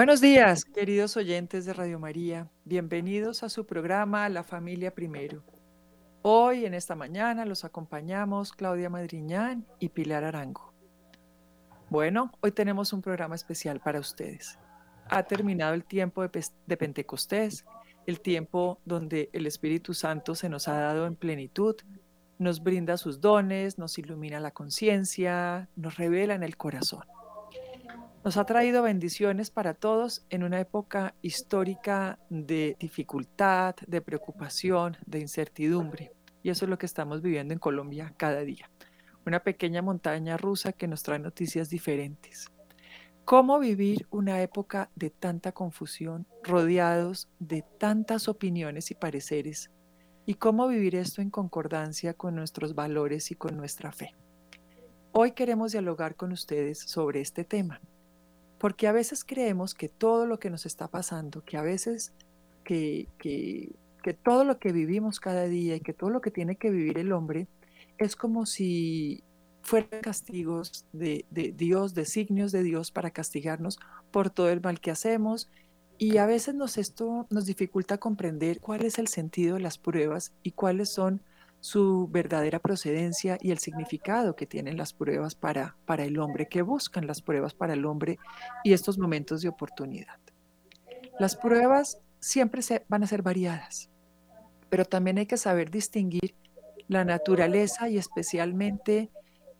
Buenos días, queridos oyentes de Radio María. Bienvenidos a su programa La Familia Primero. Hoy, en esta mañana, los acompañamos Claudia Madriñán y Pilar Arango. Bueno, hoy tenemos un programa especial para ustedes. Ha terminado el tiempo de, de Pentecostés, el tiempo donde el Espíritu Santo se nos ha dado en plenitud, nos brinda sus dones, nos ilumina la conciencia, nos revela en el corazón nos ha traído bendiciones para todos en una época histórica de dificultad, de preocupación, de incertidumbre. Y eso es lo que estamos viviendo en Colombia cada día. Una pequeña montaña rusa que nos trae noticias diferentes. ¿Cómo vivir una época de tanta confusión, rodeados de tantas opiniones y pareceres? ¿Y cómo vivir esto en concordancia con nuestros valores y con nuestra fe? Hoy queremos dialogar con ustedes sobre este tema porque a veces creemos que todo lo que nos está pasando, que a veces que, que, todo lo que vivimos cada día y que todo lo que tiene que vivir el hombre es como si fueran castigos de, de Dios, designios de Dios para castigarnos por todo el mal que hacemos. Y a veces nos, esto nos dificulta comprender cuál es el sentido de las pruebas y cuáles son su verdadera procedencia y el significado que tienen las pruebas para, para el hombre, que buscan las pruebas para el hombre y estos momentos de oportunidad. Las pruebas siempre se, van a ser variadas, pero también hay que saber distinguir la naturaleza y especialmente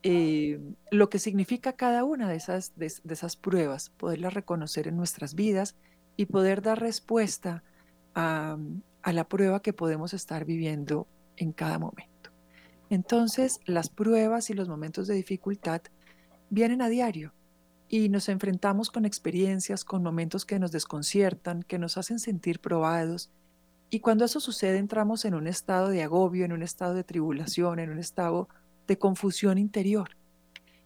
eh, lo que significa cada una de esas, de, esas pruebas, poderlas reconocer en nuestras vidas y poder dar respuesta a, a la prueba que podemos estar viviendo en cada momento. Entonces, las pruebas y los momentos de dificultad vienen a diario y nos enfrentamos con experiencias, con momentos que nos desconciertan, que nos hacen sentir probados. Y cuando eso sucede, entramos en un estado de agobio, en un estado de tribulación, en un estado de confusión interior.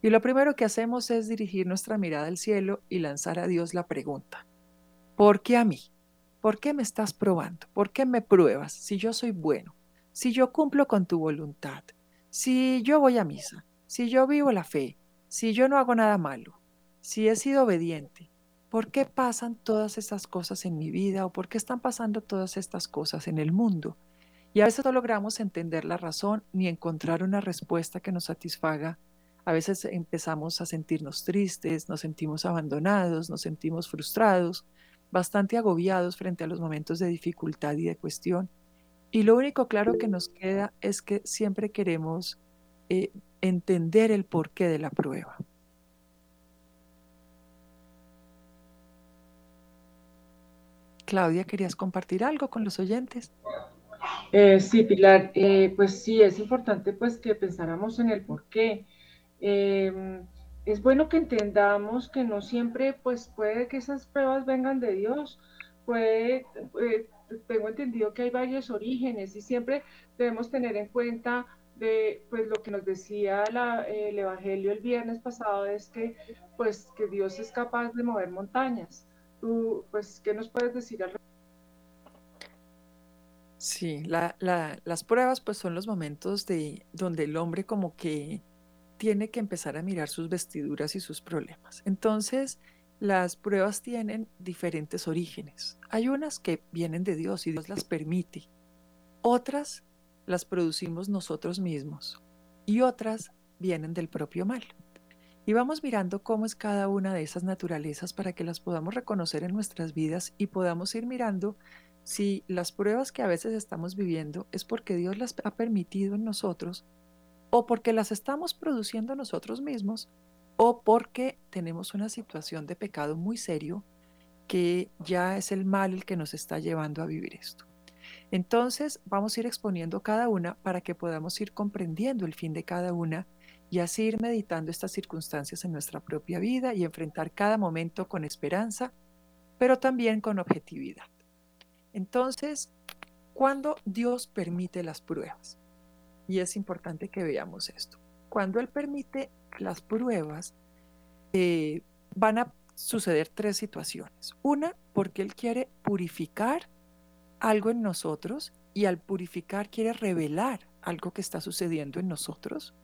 Y lo primero que hacemos es dirigir nuestra mirada al cielo y lanzar a Dios la pregunta, ¿por qué a mí? ¿Por qué me estás probando? ¿Por qué me pruebas si yo soy bueno? Si yo cumplo con tu voluntad, si yo voy a misa, si yo vivo la fe, si yo no hago nada malo, si he sido obediente, ¿por qué pasan todas estas cosas en mi vida o por qué están pasando todas estas cosas en el mundo? Y a veces no logramos entender la razón ni encontrar una respuesta que nos satisfaga. A veces empezamos a sentirnos tristes, nos sentimos abandonados, nos sentimos frustrados, bastante agobiados frente a los momentos de dificultad y de cuestión. Y lo único claro que nos queda es que siempre queremos eh, entender el porqué de la prueba. Claudia, ¿querías compartir algo con los oyentes? Eh, sí, Pilar, eh, pues sí, es importante pues que pensáramos en el porqué. Em, es bueno que entendamos que no siempre pues puede que esas pruebas vengan de Dios, puede, tengo entendido que hay varios orígenes y siempre debemos tener en cuenta de pues lo que nos decía el evangelio el viernes pasado es que pues que Dios es capaz de mover montañas. Tú pues qué nos puedes decir al Sí, las pruebas pues son los momentos de donde el hombre como que tiene que empezar a mirar sus vestiduras y sus problemas. Entonces, las pruebas tienen diferentes orígenes. Hay unas que vienen de Dios y Dios las permite. Otras las producimos nosotros mismos y otras vienen del propio mal. Y vamos mirando cómo es cada una de esas naturalezas para que las podamos reconocer en nuestras vidas y podamos ir mirando si las pruebas que a veces estamos viviendo es porque Dios las ha permitido en nosotros o porque las estamos produciendo nosotros mismos o porque tenemos una situación de pecado muy serio que ya es el mal el que nos está llevando a vivir esto. Entonces vamos a ir exponiendo cada una para que podamos ir comprendiendo el fin de cada una y así ir meditando estas circunstancias en nuestra propia vida y enfrentar cada momento con esperanza, pero también con objetividad. Entonces, cuando Dios permite las pruebas, y es importante que veamos esto, cuando Él permite las pruebas, eh, van a suceder tres situaciones. Una, porque Él quiere purificar algo en nosotros y al purificar quiere revelar algo que está sucediendo en nosotros.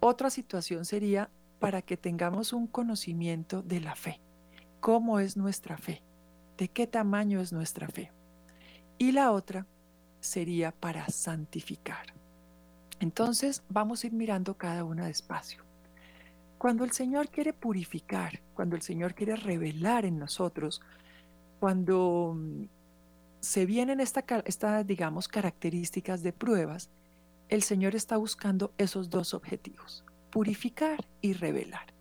Otra situación sería para que tengamos un conocimiento de la fe cómo es nuestra fe, de qué tamaño es nuestra fe. Y la otra sería para santificar. Entonces vamos a ir mirando cada una despacio. Cuando el Señor quiere purificar, cuando el Señor quiere revelar en nosotros, cuando mm, se vienen estas, digamos, características de pruebas, el Señor está buscando esos dos objetivos, purificar y revelar.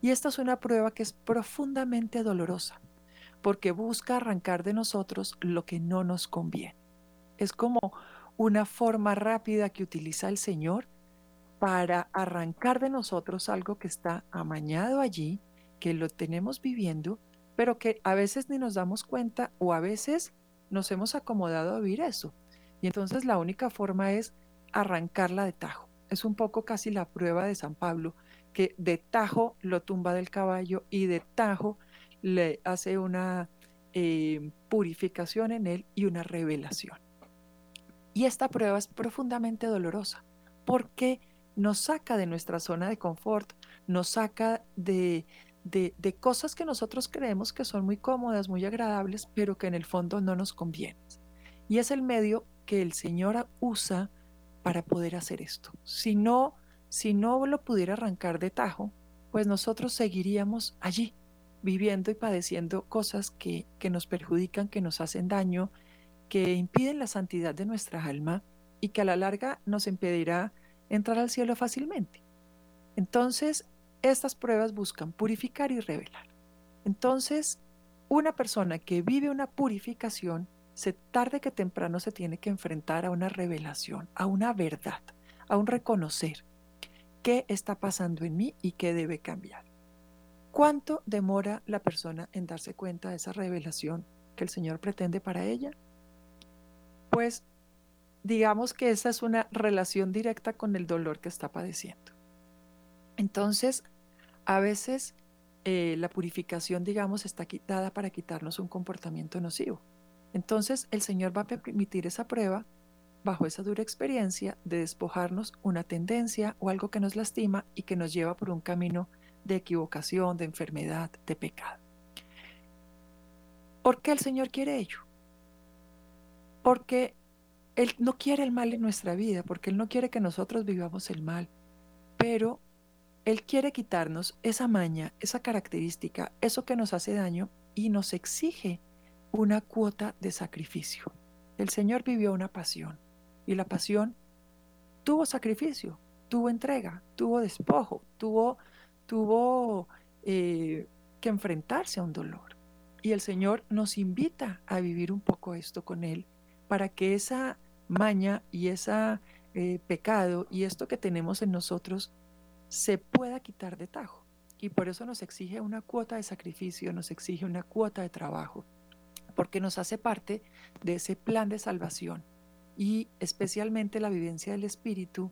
Y esta es una prueba que es profundamente dolorosa, porque busca arrancar de nosotros lo que no nos conviene. Es como una forma rápida que utiliza el Señor para arrancar de nosotros algo que está amañado allí, que lo tenemos viviendo, pero que a veces ni nos damos cuenta o a veces nos hemos acomodado a vivir eso. Y entonces la única forma es arrancarla de tajo. Es un poco casi la prueba de San Pablo, que de tajo lo tumba del caballo y de tajo le hace una eh, purificación en él y una revelación. Y esta prueba es profundamente dolorosa porque nos saca de nuestra zona de confort, nos saca de, de, cosas que nosotros creemos que son muy cómodas, muy agradables, pero que en el fondo no nos convienen. Y es el medio que el Señor usa para poder hacer esto. Si no, si no lo pudiera arrancar de tajo, pues nosotros seguiríamos allí, viviendo y padeciendo cosas que nos perjudican, que nos hacen daño, que impiden la santidad de nuestra alma y que a la larga nos impedirá entrar al cielo fácilmente. Entonces, estas pruebas buscan purificar y revelar. Entonces, una persona que vive una purificación, se tarde que temprano se tiene que enfrentar a una revelación, a una verdad, a un reconocer qué está pasando en mí y qué debe cambiar. ¿Cuánto demora la persona en darse cuenta de esa revelación que el Señor pretende para ella? Pues digamos que esa es una relación directa con el dolor que está padeciendo. Entonces, a veces eh, la purificación, digamos, está quitada para quitarnos un comportamiento nocivo. Entonces, el Señor va a permitir esa prueba bajo esa dura experiencia de despojarnos una tendencia o algo que nos lastima y que nos lleva por un camino de equivocación, de enfermedad, de pecado. ¿Por qué el Señor quiere ello? Porque Él no quiere el mal en nuestra vida, porque Él no quiere que nosotros vivamos el mal, pero Él quiere quitarnos esa maña, esa característica, eso que nos hace daño y nos exige una cuota de sacrificio. El Señor vivió una pasión y la pasión tuvo sacrificio, tuvo entrega, tuvo despojo, tuvo, tuvo eh, que enfrentarse a un dolor. Y el Señor nos invita a vivir un poco esto con Él para que esa maña y ese eh, pecado y esto que tenemos en nosotros se pueda quitar de tajo. Y por eso nos exige una cuota de sacrificio, nos exige una cuota de trabajo, porque nos hace parte de ese plan de salvación. Y especialmente la vivencia del Espíritu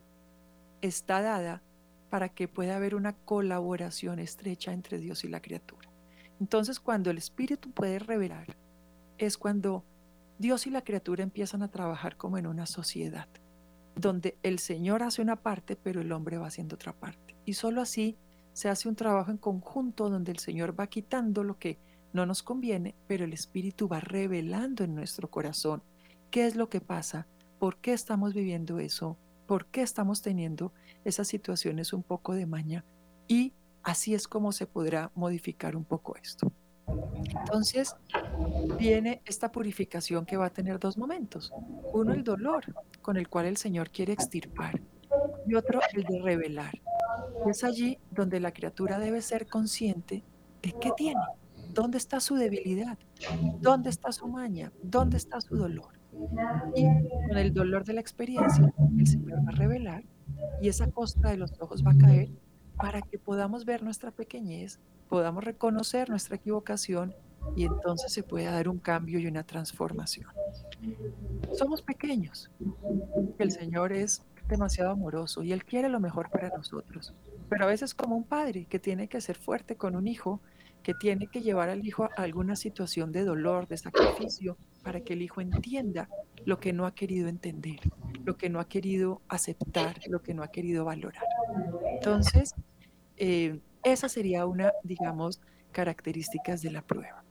está dada para que pueda haber una colaboración estrecha entre Dios y la criatura. Entonces, cuando el Espíritu puede revelar, es cuando Dios y la criatura empiezan a trabajar como en una sociedad, donde el Señor hace una parte, pero el hombre va haciendo otra parte. Y solo así se hace un trabajo en conjunto donde el Señor va quitando lo que no nos conviene, pero el Espíritu va revelando en nuestro corazón qué es lo que pasa, por qué estamos viviendo eso, por qué estamos teniendo esas situaciones un poco de maña y así es como se podrá modificar un poco esto. Entonces, viene esta purificación que va a tener dos momentos. Uno, el dolor, con el cual el Señor quiere extirpar, y otro, el de revelar. Es allí donde la criatura debe ser consciente de qué tiene, dónde está su debilidad, dónde está su maña, dónde está su dolor. Y con el dolor de la experiencia, el Señor va a revelar y esa costra de los ojos va a caer para que podamos ver nuestra pequeñez podamos reconocer nuestra equivocación y entonces se puede dar un cambio y una transformación. Somos pequeños, el Señor es demasiado amoroso y Él quiere lo mejor para nosotros, pero a veces como un padre que tiene que ser fuerte con un hijo, que tiene que llevar al hijo a alguna situación de dolor, de sacrificio, para que el hijo entienda lo que no ha querido entender, lo que no ha querido aceptar, lo que no ha querido valorar. Entonces, eh, esa sería una, digamos, características de la prueba.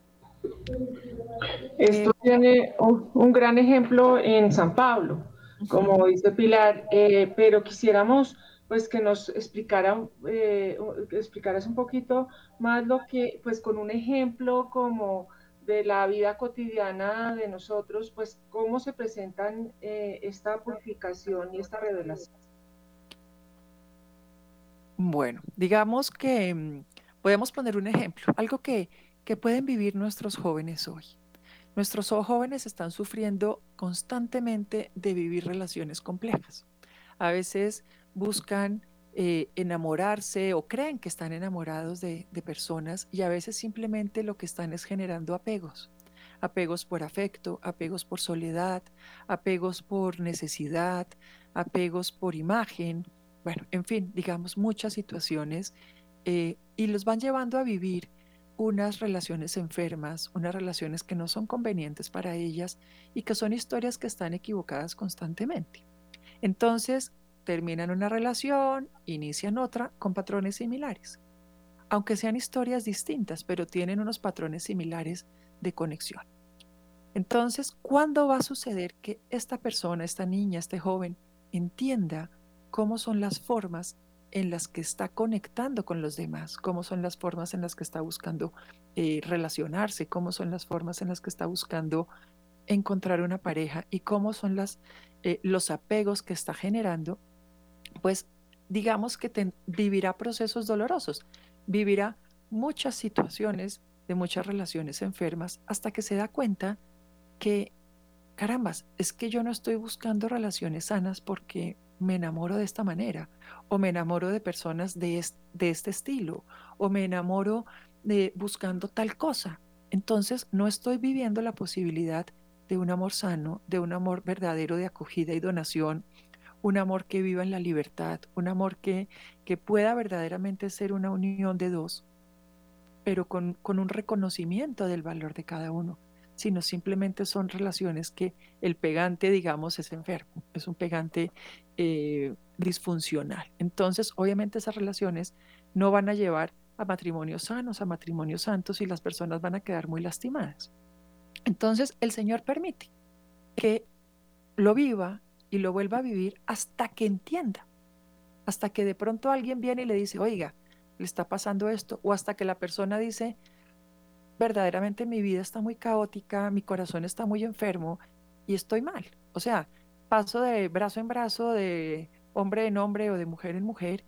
Esto tiene un, gran ejemplo en San Pablo, como dice Pilar, eh, pero quisiéramos pues que nos explicara, eh, explicaras un poquito más lo que, pues con un ejemplo como de la vida cotidiana de nosotros, pues cómo se presentan eh, esta purificación y esta revelación. Bueno, digamos que mm, podemos poner un ejemplo, algo que, que pueden vivir nuestros jóvenes hoy. Nuestros jóvenes están sufriendo constantemente de vivir relaciones complejas. A veces buscan eh, enamorarse o creen que están enamorados de, personas y a veces simplemente lo que están es generando apegos. Apegos por afecto, apegos por soledad, apegos por necesidad, apegos por imagen, bueno, en fin, digamos muchas situaciones eh, y los van llevando a vivir unas relaciones enfermas, unas relaciones que no son convenientes para ellas y que son historias que están equivocadas constantemente. Entonces, terminan una relación, inician otra con patrones similares. Aunque sean historias distintas, pero tienen unos patrones similares de conexión. Entonces, ¿cuándo va a suceder que esta persona, esta niña, este joven, entienda cómo son las formas en las que está conectando con los demás, cómo son las formas en las que está buscando eh, relacionarse, cómo son las formas en las que está buscando encontrar una pareja y cómo son las, eh, los apegos que está generando pues digamos que vivirá procesos dolorosos, vivirá muchas situaciones de muchas relaciones enfermas hasta que se da cuenta que, carambas, es que yo no estoy buscando relaciones sanas porque me enamoro de esta manera, o me enamoro de personas de, este estilo, o me enamoro de buscando tal cosa. Entonces no estoy viviendo la posibilidad de un amor sano, de un amor verdadero de acogida y donación, un amor que viva en la libertad, un amor que, que pueda verdaderamente ser una unión de dos, pero con, un reconocimiento del valor de cada uno, sino simplemente son relaciones que el pegante, digamos, es enfermo, es un pegante eh, disfuncional. Entonces, obviamente esas relaciones no van a llevar a matrimonios sanos, a matrimonios santos y las personas van a quedar muy lastimadas. Entonces, el Señor permite que lo viva y lo vuelva a vivir hasta que entienda, hasta que de pronto alguien viene y le dice, oiga, le está pasando esto, o hasta que la persona dice, verdaderamente mi vida está muy caótica, mi corazón está muy enfermo y estoy mal. O sea, paso de brazo en brazo, de hombre en hombre o de mujer en mujer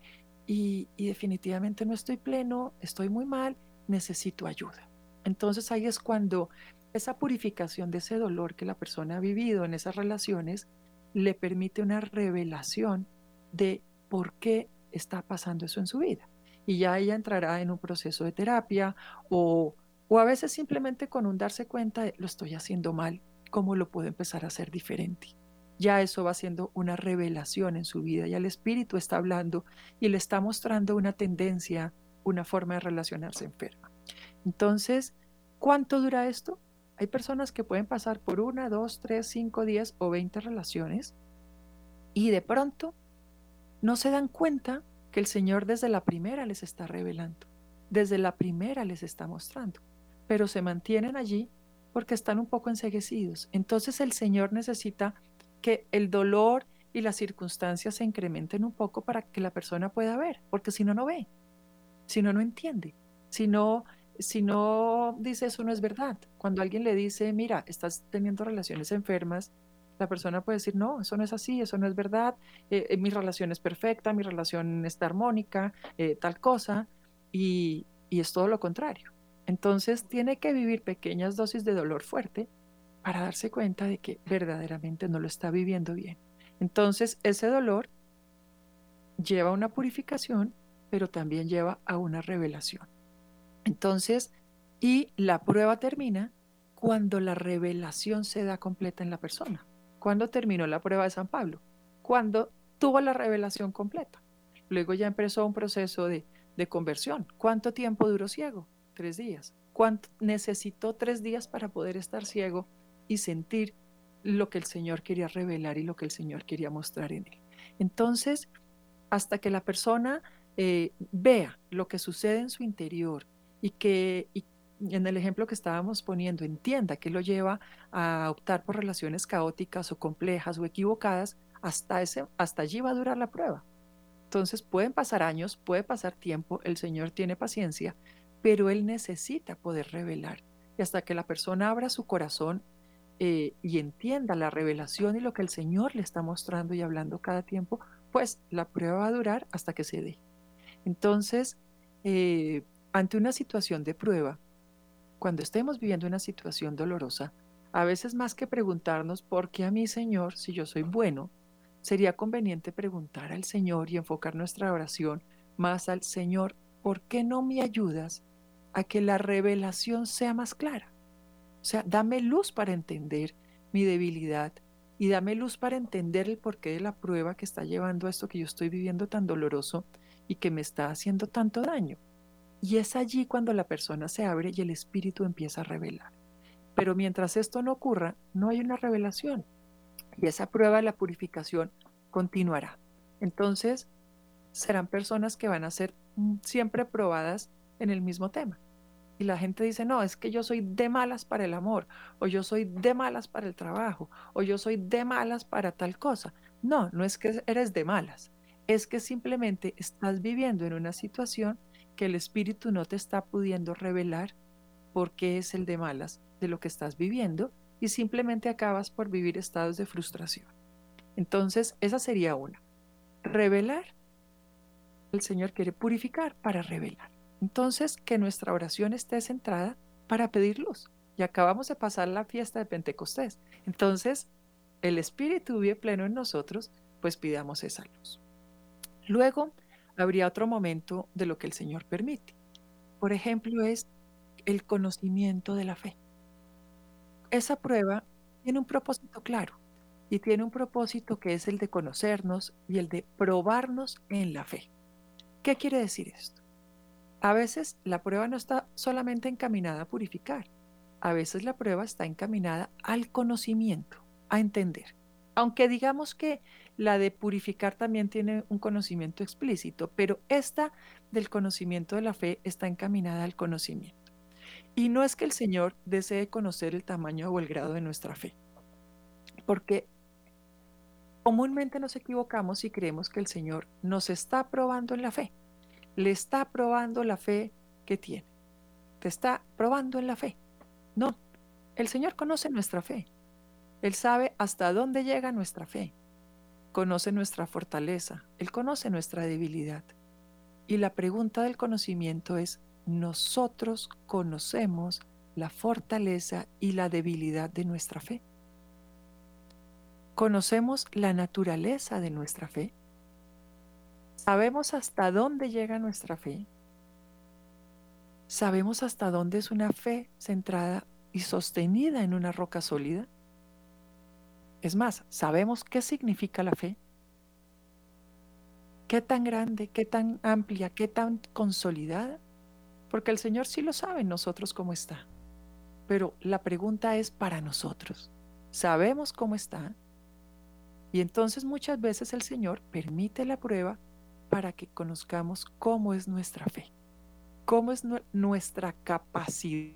y, y definitivamente no estoy pleno, estoy muy mal, necesito ayuda. Entonces ahí es cuando esa purificación de ese dolor que la persona ha vivido en esas relaciones le permite una revelación de por qué está pasando eso en su vida. Y ya ella entrará en un proceso de terapia o, o a veces simplemente con un darse cuenta de lo estoy haciendo mal, cómo lo puedo empezar a hacer diferente. Ya eso va siendo una revelación en su vida, ya el espíritu está hablando y le está mostrando una tendencia, una forma de relacionarse enferma. Entonces, ¿cuánto dura esto? Hay personas que pueden pasar por una, dos, tres, cinco, diez o veinte relaciones y de pronto no se dan cuenta que el Señor desde la primera les está revelando, desde la primera les está mostrando, pero se mantienen allí porque están un poco enseguecidos. Entonces el Señor necesita que el dolor y las circunstancias se incrementen un poco para que la persona pueda ver, porque si no, no ve, si no, no entiende, si no si no dice eso no es verdad. Cuando alguien le dice, mira, estás teniendo relaciones enfermas, la persona puede decir, no, eso no es así, eso no es verdad, eh, eh, mi relación es perfecta, mi relación está armónica, eh, tal cosa, y, y es todo lo contrario. Entonces tiene que vivir pequeñas dosis de dolor fuerte para darse cuenta de que verdaderamente no lo está viviendo bien. Entonces ese dolor lleva a una purificación, pero también lleva a una revelación. Entonces, y la prueba termina cuando la revelación se da completa en la persona. ¿Cuándo terminó la prueba de San Pablo? Cuando tuvo la revelación completa. Luego ya empezó un proceso de, conversión. ¿Cuánto tiempo duró ciego? Tres días. ¿Cuánto necesitó tres días para poder estar ciego y sentir lo que el Señor quería revelar y lo que el Señor quería mostrar en él? Entonces, hasta que la persona eh, vea lo que sucede en su interior y que en el ejemplo que estábamos poniendo entienda que lo lleva a optar por relaciones caóticas o complejas o equivocadas, hasta, ese, hasta allí va a durar la prueba. Entonces pueden pasar años, puede pasar tiempo, el Señor tiene paciencia, pero Él necesita poder revelar. Y hasta que la persona abra su corazón eh, y entienda la revelación y lo que el Señor le está mostrando y hablando cada tiempo, pues la prueba va a durar hasta que se dé. Entonces, eh, ante una situación de prueba, cuando estemos viviendo una situación dolorosa, a veces más que preguntarnos por qué a mí, Señor, si yo soy bueno, sería conveniente preguntar al Señor y enfocar nuestra oración más al Señor, ¿por qué no me ayudas a que la revelación sea más clara? O sea, dame luz para entender mi debilidad y dame luz para entender el porqué de la prueba que está llevando a esto que yo estoy viviendo tan doloroso y que me está haciendo tanto daño. Y es allí cuando la persona se abre y el espíritu empieza a revelar. Pero mientras esto no ocurra, no hay una revelación. Y esa prueba de la purificación continuará. Entonces, serán personas que van a ser mm, siempre probadas en el mismo tema. Y la gente dice, no, es que yo soy de malas para el amor, o yo soy de malas para el trabajo, o yo soy de malas para tal cosa. No, no es que eres de malas, es que simplemente estás viviendo en una situación que el espíritu no te está pudiendo revelar por qué es el de malas de lo que estás viviendo y simplemente acabas por vivir estados de frustración. Entonces, esa sería una. Revelar. El Señor quiere purificar para revelar. Entonces, que nuestra oración esté centrada para pedir luz. Y acabamos de pasar la fiesta de Pentecostés. Entonces, el Espíritu vive pleno en nosotros, pues pidamos esa luz. Luego, habría otro momento de lo que el Señor permite. Por ejemplo, es el conocimiento de la fe. Esa prueba tiene un propósito claro y tiene un propósito que es el de conocernos y el de probarnos en la fe. ¿Qué quiere decir esto? A veces la prueba no está solamente encaminada a purificar, a veces la prueba está encaminada al conocimiento, a entender. Aunque digamos que la de purificar también tiene un conocimiento explícito, pero esta del conocimiento de la fe está encaminada al conocimiento. Y no es que el Señor desee conocer el tamaño o el grado de nuestra fe, porque comúnmente nos equivocamos y creemos que el Señor nos está probando en la fe, le está probando la fe que tiene, te está probando en la fe. No, el Señor conoce nuestra fe, Él sabe hasta dónde llega nuestra fe conoce nuestra fortaleza, Él conoce nuestra debilidad. Y la pregunta del conocimiento es, ¿nosotros conocemos la fortaleza y la debilidad de nuestra fe? ¿Conocemos la naturaleza de nuestra fe? ¿Sabemos hasta dónde llega nuestra fe? ¿Sabemos hasta dónde es una fe centrada y sostenida en una roca sólida? Es más, ¿sabemos qué significa la fe? ¿Qué tan grande, qué tan amplia, qué tan consolidada? Porque el Señor sí lo sabe nosotros cómo está. Pero la pregunta es para nosotros. ¿Sabemos cómo está? Y entonces muchas veces el Señor permite la prueba para que conozcamos cómo es nuestra fe, cómo es nuestra capacidad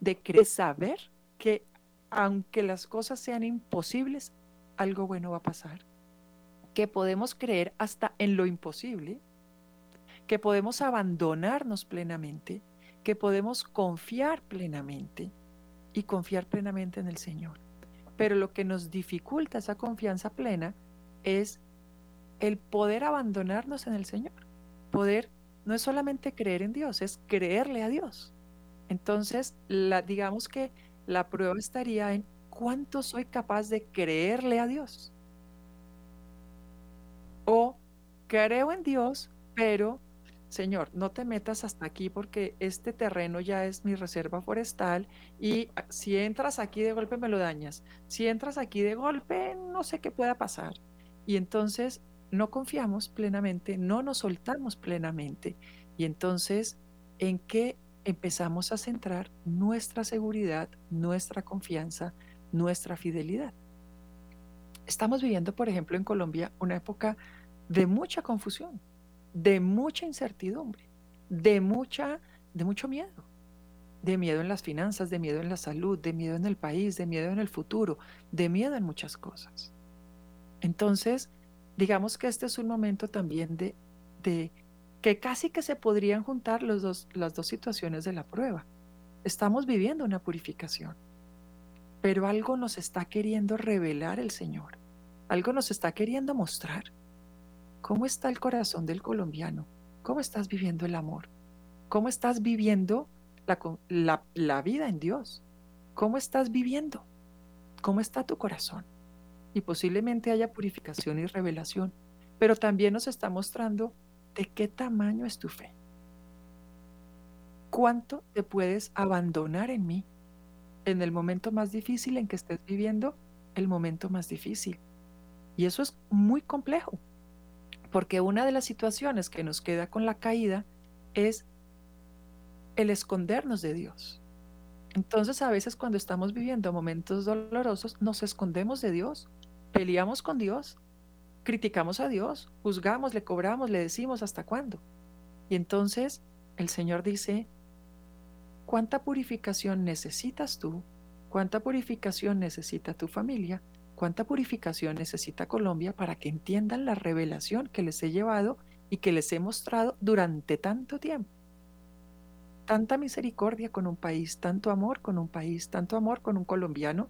de saber que aunque las cosas sean imposibles, algo bueno va a pasar. Que podemos creer hasta en lo imposible, que podemos abandonarnos plenamente, que podemos confiar plenamente y confiar plenamente en el Señor. Pero lo que nos dificulta esa confianza plena es el poder abandonarnos en el Señor. Poder no es solamente creer en Dios, es creerle a Dios. Entonces, la, digamos que la prueba estaría en cuánto soy capaz de creerle a Dios. O creo en Dios, pero Señor, no te metas hasta aquí porque este terreno ya es mi reserva forestal y si entras aquí de golpe me lo dañas. Si entras aquí de golpe, no sé qué pueda pasar. Y entonces no confiamos plenamente, no nos soltamos plenamente. Y entonces, ¿en qué empezamos a centrar nuestra seguridad, nuestra confianza, nuestra fidelidad. Estamos viviendo, por ejemplo, en Colombia una época de mucha confusión. De mucha incertidumbre, de mucha de mucho miedo. De miedo en las finanzas, de miedo en la salud, de miedo en el país, de miedo en el futuro, de miedo en muchas cosas. Entonces, digamos que este es un momento también de, de que casi que se podrían juntar los dos, las dos situaciones de la prueba. Estamos viviendo una purificación, pero algo nos está queriendo revelar el Señor, algo nos está queriendo mostrar. ¿Cómo está el corazón del colombiano? ¿Cómo estás viviendo el amor? ¿Cómo estás viviendo la, la, vida en Dios? ¿Cómo estás viviendo? ¿Cómo está tu corazón? Y posiblemente haya purificación y revelación, pero también nos está mostrando de qué tamaño es tu fe. ¿Cuánto te puedes abandonar en mí en el momento más difícil en que estés viviendo el momento más difícil? Y eso es muy complejo, porque una de las situaciones que nos queda con la caída es el escondernos de Dios. Entonces a veces cuando estamos viviendo momentos dolorosos nos escondemos de Dios, peleamos con Dios, criticamos a Dios, juzgamos, le cobramos, le decimos hasta cuándo. Y entonces el Señor dice, ¿cuánta purificación necesitas tú? ¿Cuánta purificación necesita tu familia? ¿Cuánta purificación necesita Colombia para que entiendan la revelación que les he llevado y que les he mostrado durante tanto tiempo? Tanta misericordia con un país, tanto amor con un país, tanto amor con un colombiano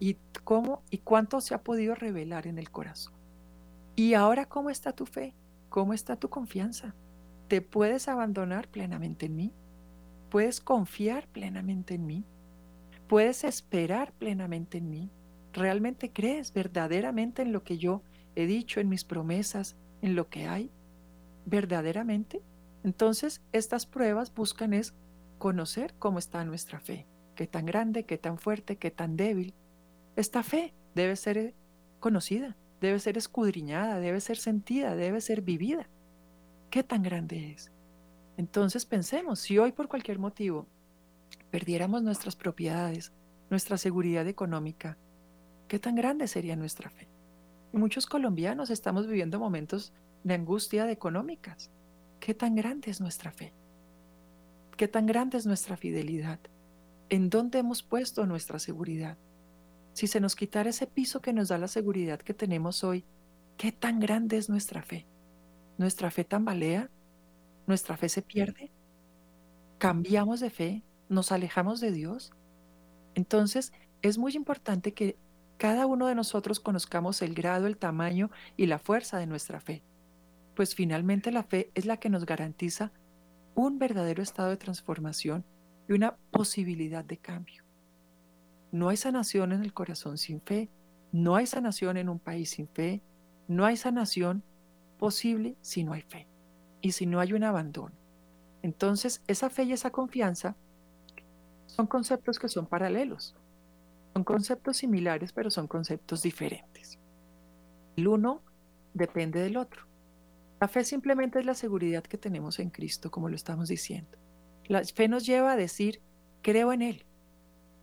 y cómo y cuánto se ha podido revelar en el corazón. ¿Y ahora cómo está tu fe? ¿Cómo está tu confianza? ¿Te puedes abandonar plenamente en mí? ¿Puedes confiar plenamente en mí? ¿Puedes esperar plenamente en mí? ¿Realmente crees verdaderamente en lo que yo he dicho, en mis promesas, en lo que hay? ¿Verdaderamente? Entonces, estas pruebas buscan es conocer cómo está nuestra fe, qué tan grande, qué tan fuerte, qué tan débil. Esta fe debe ser conocida, debe ser escudriñada, debe ser sentida, debe ser vivida. ¿Qué tan grande es? Entonces pensemos, si hoy por cualquier motivo perdiéramos nuestras propiedades, nuestra seguridad económica, ¿qué tan grande sería nuestra fe? Muchos colombianos estamos viviendo momentos de angustia económicas. ¿Qué tan grande es nuestra fe? ¿Qué tan grande es nuestra fidelidad? ¿En dónde hemos puesto nuestra seguridad? Si se nos quitara ese piso que nos da la seguridad que tenemos hoy, ¿qué tan grande es nuestra fe? ¿Nuestra fe tambalea? ¿Nuestra fe se pierde? ¿Cambiamos de fe? ¿Nos alejamos de Dios? Entonces, es muy importante que cada uno de nosotros conozcamos el grado, el tamaño y la fuerza de nuestra fe, pues finalmente la fe es la que nos garantiza un verdadero estado de transformación y una posibilidad de cambio. No hay sanación en el corazón sin fe, no hay sanación en un país sin fe, no hay sanación posible si no hay fe y si no hay un abandono. Entonces, esa fe y esa confianza son conceptos que son paralelos, son conceptos similares, pero son conceptos diferentes. El uno depende del otro. La fe simplemente es la seguridad que tenemos en Cristo, como lo estamos diciendo. La fe nos lleva a decir, creo en Él,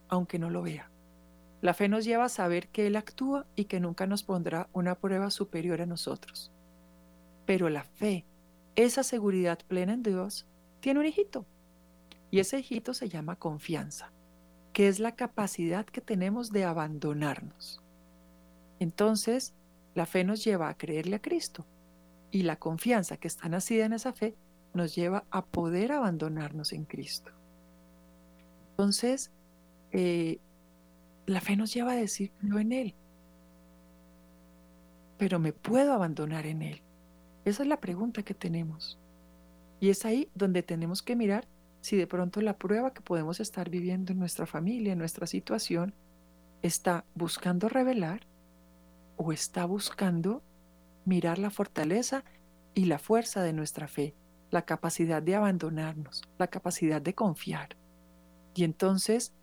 aunque no lo vea. La fe nos lleva a saber que Él actúa y que nunca nos pondrá una prueba superior a nosotros. Pero la fe, esa seguridad plena en Dios, tiene un hijito. Y ese hijito se llama confianza, que es la capacidad que tenemos de abandonarnos. Entonces, la fe nos lleva a creerle a Cristo. Y la confianza que está nacida en esa fe nos lleva a poder abandonarnos en Cristo. Entonces, eh, la fe nos lleva a decir no en Él, pero me puedo abandonar en Él. Esa es la pregunta que tenemos. Y es ahí donde tenemos que mirar si de pronto la prueba que podemos estar viviendo en nuestra familia, en nuestra situación, está buscando revelar o está buscando mirar la fortaleza y la fuerza de nuestra fe, la capacidad de abandonarnos, la capacidad de confiar. Y entonces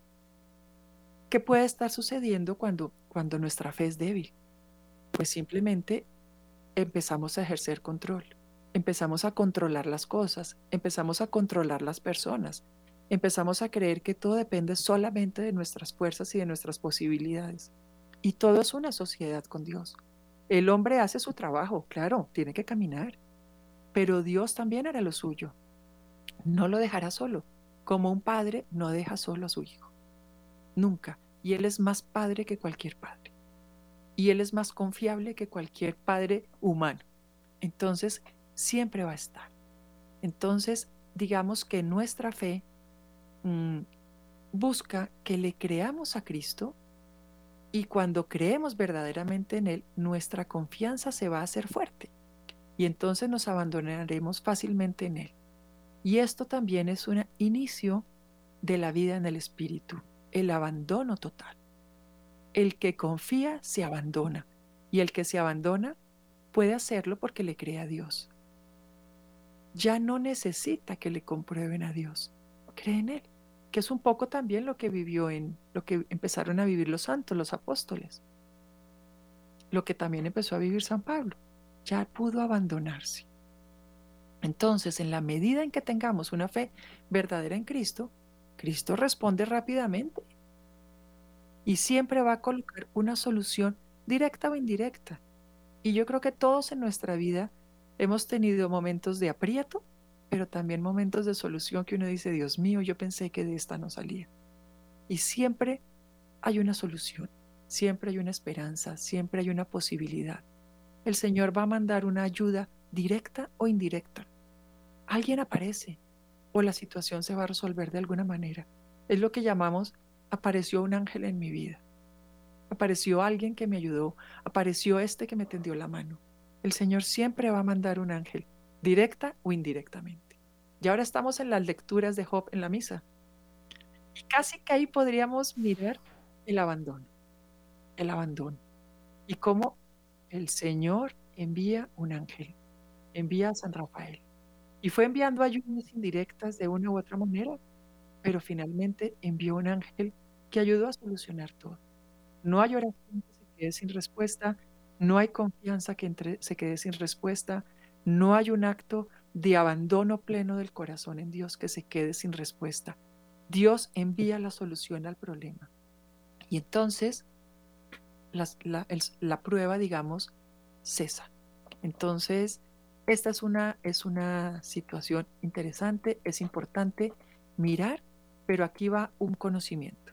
¿Qué puede estar sucediendo cuando, cuando nuestra fe es débil? Pues simplemente empezamos a ejercer control, empezamos a controlar las cosas, empezamos a controlar las personas, empezamos a creer que todo depende solamente de nuestras fuerzas y de nuestras posibilidades. Y todo es una sociedad con Dios. El hombre hace su trabajo, claro, tiene que caminar, pero Dios también hará lo suyo. No lo dejará solo, como un padre no deja solo a su hijo. Nunca. Y Él es más padre que cualquier padre. Y Él es más confiable que cualquier padre humano. Entonces, siempre va a estar. Entonces, digamos que nuestra fe mm, busca que le creamos a Cristo y cuando creemos verdaderamente en Él, nuestra confianza se va a hacer fuerte y entonces nos abandonaremos fácilmente en Él. Y esto también es un inicio de la vida en el Espíritu, el abandono total. El que confía se abandona y el que se abandona puede hacerlo porque le cree a Dios. Ya no necesita que le comprueben a Dios, cree en Él que es un poco también lo que vivió en lo que empezaron a vivir los santos, los apóstoles, lo que también empezó a vivir San Pablo, ya pudo abandonarse. Entonces, en la medida en que tengamos una fe verdadera en Cristo, Cristo responde rápidamente y siempre va a colocar una solución directa o indirecta. Y yo creo que todos en nuestra vida hemos tenido momentos de aprieto pero también momentos de solución que uno dice, Dios mío, yo pensé que de esta no salía. Y siempre hay una solución, siempre hay una esperanza, siempre hay una posibilidad. El Señor va a mandar una ayuda directa o indirecta. Alguien aparece o la situación se va a resolver de alguna manera. Es lo que llamamos apareció un ángel en mi vida. Apareció alguien que me ayudó, apareció este que me tendió la mano. El Señor siempre va a mandar un ángel directa o indirectamente. Y ahora estamos en las lecturas de Job en la misa. Y casi que ahí podríamos mirar el abandono, el abandono. Y cómo el Señor envía un ángel, envía a San Rafael. Y fue enviando ayudas indirectas de una u otra manera, pero finalmente envió un ángel que ayudó a solucionar todo. No hay oración que se quede sin respuesta, no hay confianza que se quede sin respuesta, no hay un acto de abandono pleno del corazón en Dios que se quede sin respuesta. Dios envía la solución al problema. Y entonces la, prueba, digamos, cesa. Entonces, esta es una, es una situación interesante, es importante mirar, pero aquí va un conocimiento.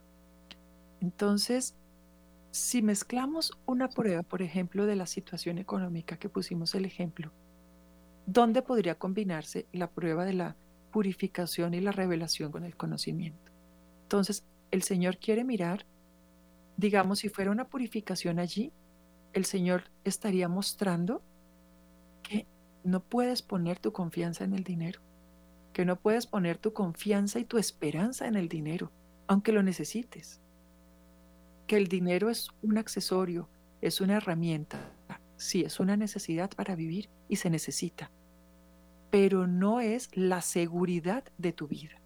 Entonces, si mezclamos una prueba, por ejemplo, de la situación económica que pusimos el ejemplo, ¿Dónde podría combinarse la prueba de la purificación y la revelación con el conocimiento? Entonces, el Señor quiere mirar, digamos, si fuera una purificación allí, el Señor estaría mostrando que no puedes poner tu confianza en el dinero, que no puedes poner tu confianza y tu esperanza en el dinero, aunque lo necesites, que el dinero es un accesorio, es una herramienta, sí, es una necesidad para vivir y se necesita, pero no es la seguridad de tu vida.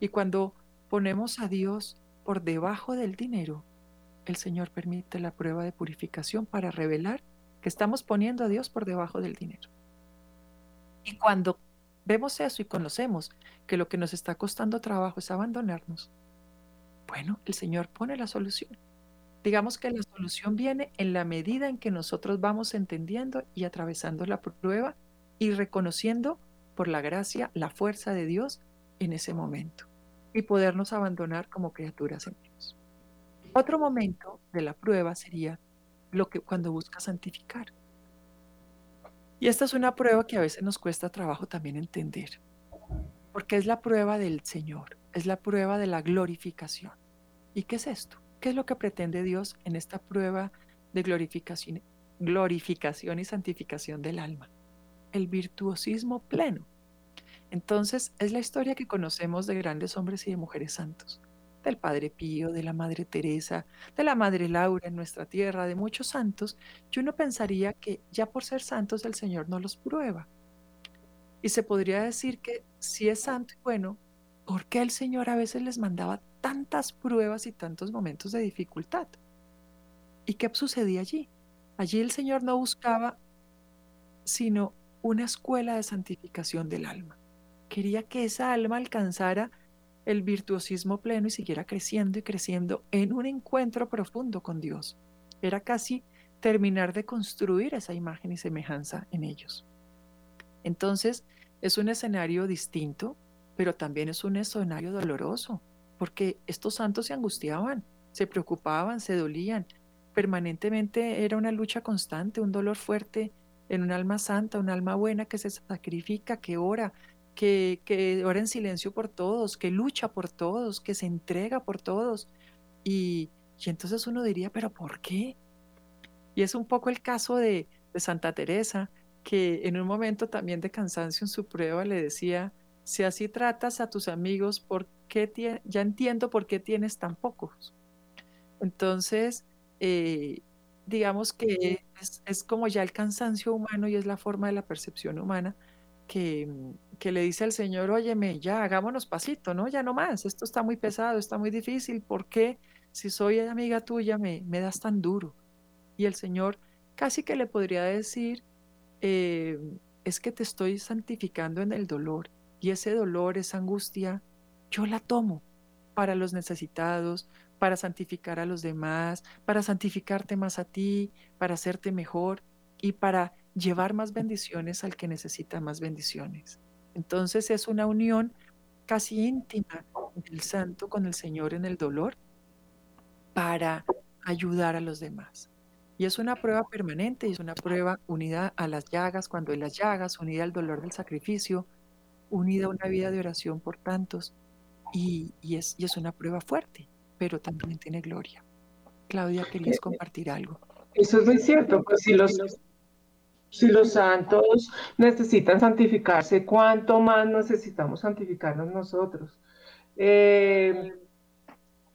Y cuando ponemos a Dios por debajo del dinero, el Señor permite la prueba de purificación para revelar que estamos poniendo a Dios por debajo del dinero. Y cuando vemos eso y conocemos que lo que nos está costando trabajo es abandonarnos, bueno, el Señor pone la solución. Digamos que la solución viene en la medida en que nosotros vamos entendiendo y atravesando la prueba y reconociendo por la gracia la fuerza de Dios en ese momento y podernos abandonar como criaturas en Dios. Otro momento de la prueba sería lo que cuando busca santificar. Y esta es una prueba que a veces nos cuesta trabajo también entender, porque es la prueba del Señor, es la prueba de la glorificación. ¿Y qué es esto? ¿Qué es lo que pretende Dios en esta prueba de glorificación, glorificación y santificación del alma? El virtuosismo pleno. Entonces, es la historia que conocemos de grandes hombres y de mujeres santos, del Padre Pío, de la Madre Teresa, de la Madre Laura en nuestra tierra, de muchos santos, y uno pensaría que ya por ser santos el Señor no los prueba. Y se podría decir que si es santo y bueno, ¿por qué el Señor a veces les mandaba tantas pruebas y tantos momentos de dificultad. ¿Y qué sucedía allí? Allí el Señor no buscaba sino una escuela de santificación del alma. Quería que esa alma alcanzara el virtuosismo pleno y siguiera creciendo y creciendo en un encuentro profundo con Dios. Era casi terminar de construir esa imagen y semejanza en ellos. Entonces, es un escenario distinto, pero también es un escenario doloroso, porque estos santos se angustiaban, se preocupaban, se dolían. Permanentemente era una lucha constante, un dolor fuerte en un alma santa, un alma buena que se sacrifica, que ora, que, que ora en silencio por todos, que lucha por todos, que se entrega por todos. Y, y entonces uno diría, pero ¿por qué? Y es un poco el caso de, de Santa Teresa, que en un momento también de cansancio en su prueba le decía, si así tratas a tus amigos, ¿por qué ya entiendo por qué tienes tan pocos? Entonces, eh, digamos que es, es, como ya el cansancio humano y es la forma de la percepción humana que, que le dice al Señor, óyeme, ya hagámonos pasito, ¿no? Ya no más, esto está muy pesado, está muy difícil, ¿por qué si soy amiga tuya me, me das tan duro? Y el Señor casi que le podría decir, eh, es que te estoy santificando en el dolor y ese dolor, esa angustia, yo la tomo para los necesitados, para santificar a los demás, para santificarte más a ti, para hacerte mejor y para llevar más bendiciones al que necesita más bendiciones. Entonces es una unión casi íntima del santo con el Señor en el dolor para ayudar a los demás. Y es una prueba permanente y es una prueba unida a las llagas, cuando hay las llagas, unida al dolor del sacrificio, unida a una vida de oración por tantos. Y, es, y es una prueba fuerte, pero también tiene gloria. Claudia, ¿querías compartir algo? Eso es muy cierto, pues si los, si los santos necesitan santificarse, ¿cuánto más necesitamos santificarnos nosotros? Eh,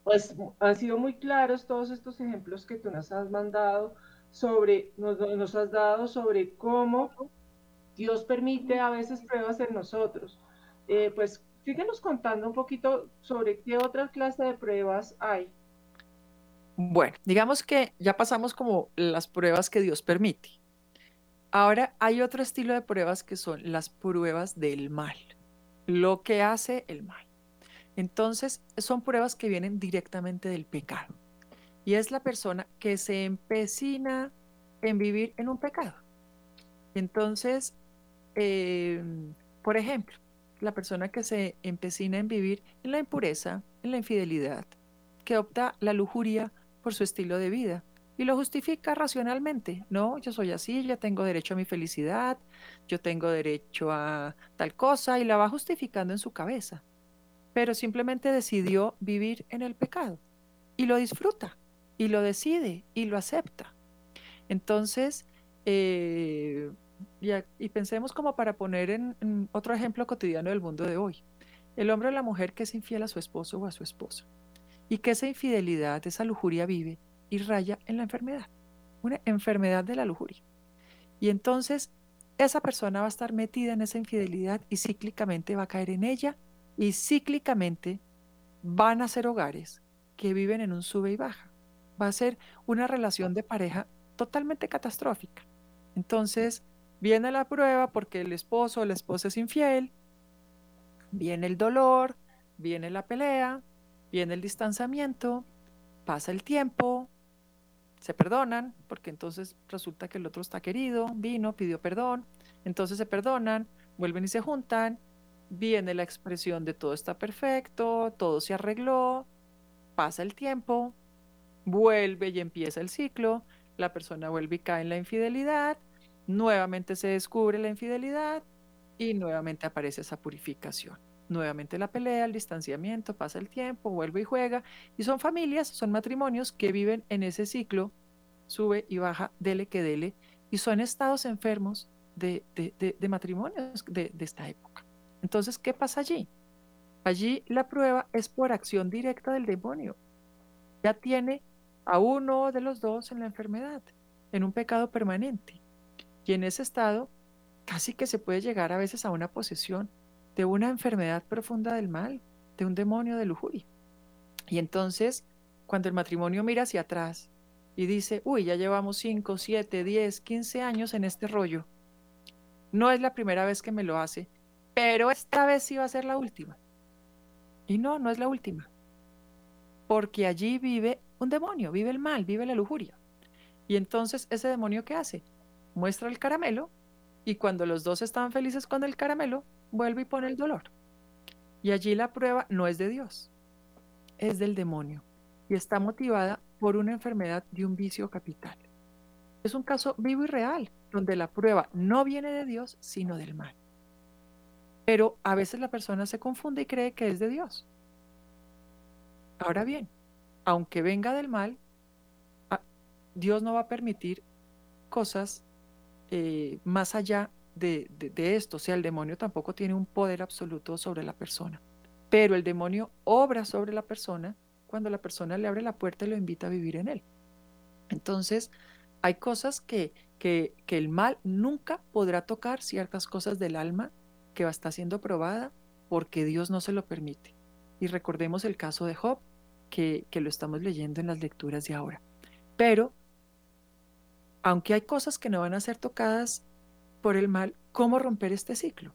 pues han sido muy claros todos estos ejemplos que tú nos has mandado sobre, nos, has dado sobre cómo Dios permite a veces pruebas en nosotros. Eh, pues síguenos contando un poquito sobre qué otra clase de pruebas hay. Bueno, digamos que ya pasamos como las pruebas que Dios permite. Ahora hay otro estilo de pruebas que son las pruebas del mal, lo que hace el mal. Entonces, son pruebas que vienen directamente del pecado. Y es la persona que se empecina en vivir en un pecado. Entonces, em, por ejemplo, la persona que se empecina en vivir en la impureza, en la infidelidad, que opta la lujuria por su estilo de vida y lo justifica racionalmente. No, yo soy así, ya tengo derecho a mi felicidad, yo tengo derecho a tal cosa y la va justificando en su cabeza pero simplemente decidió vivir en el pecado y lo disfruta y lo decide y lo acepta. Entonces, eh, y, pensemos como para poner en, otro ejemplo cotidiano del mundo de hoy, el hombre o la mujer que es infiel a su esposo o a su esposa y que esa infidelidad, esa lujuria vive y raya en la enfermedad, una enfermedad de la lujuria. Y entonces esa persona va a estar metida en esa infidelidad y cíclicamente va a caer en ella y cíclicamente van a ser hogares que viven en un sube y baja. Va a ser una relación de pareja totalmente catastrófica. Entonces, viene la prueba porque el esposo o la esposa es infiel, viene el dolor, viene la pelea, viene el distanciamiento, pasa el tiempo, se perdonan, porque entonces resulta que el otro está querido, vino, pidió perdón, entonces se perdonan, vuelven y se juntan, viene la expresión de todo está perfecto, todo se arregló, pasa el tiempo, vuelve y empieza el ciclo, la persona vuelve y cae en la infidelidad, nuevamente se descubre la infidelidad y nuevamente aparece esa purificación. Nuevamente la pelea, el distanciamiento, pasa el tiempo, vuelve y juega. Y son familias, son matrimonios que viven en ese ciclo, sube y baja, dele que dele, y son estados enfermos de, matrimonios de esta época. Entonces, ¿qué pasa allí? Allí la prueba es por acción directa del demonio. Ya tiene a uno de los dos en la enfermedad, en un pecado permanente. Y en ese estado casi que se puede llegar a veces a una posesión de una enfermedad profunda del mal, de un demonio de lujuria. Y entonces, cuando el matrimonio mira hacia atrás y dice, uy, ya llevamos 5, 7, 10, 15 años en este rollo, no es la primera vez que me lo hace, pero esta vez sí va a ser la última. Y no, no es la última. Porque allí vive un demonio, vive el mal, vive la lujuria. Y entonces ese demonio ¿qué hace? Muestra el caramelo Y cuando los dos estaban felices con el caramelo, vuelve y pone el dolor. Y allí la prueba no es de Dios, es del demonio y está motivada por una enfermedad de un vicio capital. Es un caso vivo y real, donde la prueba no viene de Dios, sino del mal. Pero a veces la persona se confunde y cree que es de Dios. Ahora bien, aunque venga del mal, Dios no va a permitir cosas eh, más allá de, esto. O sea, el demonio tampoco tiene un poder absoluto sobre la persona. Pero el demonio obra sobre la persona cuando la persona le abre la puerta y lo invita a vivir en él. Entonces, hay cosas que, que, que el mal nunca podrá tocar, ciertas cosas del alma que va a siendo probada porque Dios no se lo permite. Y recordemos el caso de Job, que, que lo estamos leyendo en las lecturas de ahora. Pero, aunque hay cosas que no van a ser tocadas por el mal, ¿cómo romper este ciclo?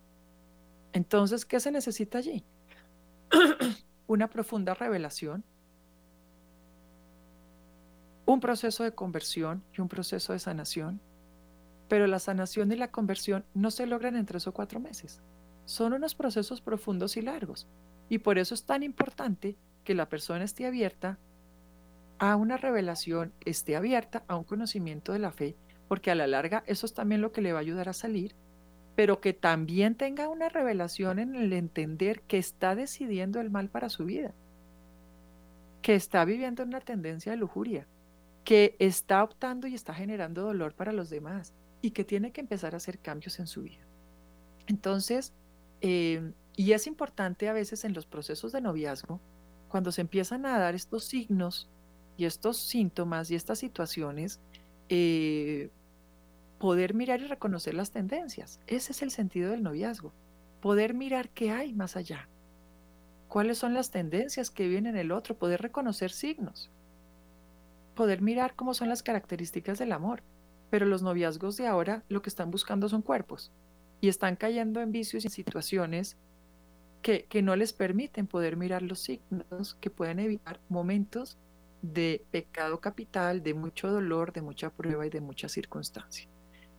Entonces, ¿qué se necesita allí? Una profunda revelación, un proceso de conversión y un proceso de sanación, pero la sanación y la conversión no se logran en tres o cuatro meses. Son unos procesos profundos y largos. Y por eso es tan importante que la persona esté abierta a una revelación, esté abierta a un conocimiento de la fe, porque a la larga eso es también lo que le va a ayudar a salir, pero que también tenga una revelación en el entender que está decidiendo el mal para su vida, que está viviendo una tendencia de lujuria, que está optando y está generando dolor para los demás, y que tiene que empezar a hacer cambios en su vida. Entonces, em, y es importante a veces en los procesos de noviazgo, cuando se empiezan a dar estos signos y estos síntomas y estas situaciones, eh, poder mirar y reconocer las tendencias. Ese es el sentido del noviazgo. Poder mirar qué hay más allá. ¿Cuáles son las tendencias que vienen en el otro? Poder reconocer signos. Poder mirar cómo son las características del amor. Pero los noviazgos de ahora lo que están buscando son cuerpos y están cayendo en vicios y situaciones que, que no les permiten poder mirar los signos que pueden evitar momentos de pecado capital, de mucho dolor, de mucha prueba y de mucha circunstancia.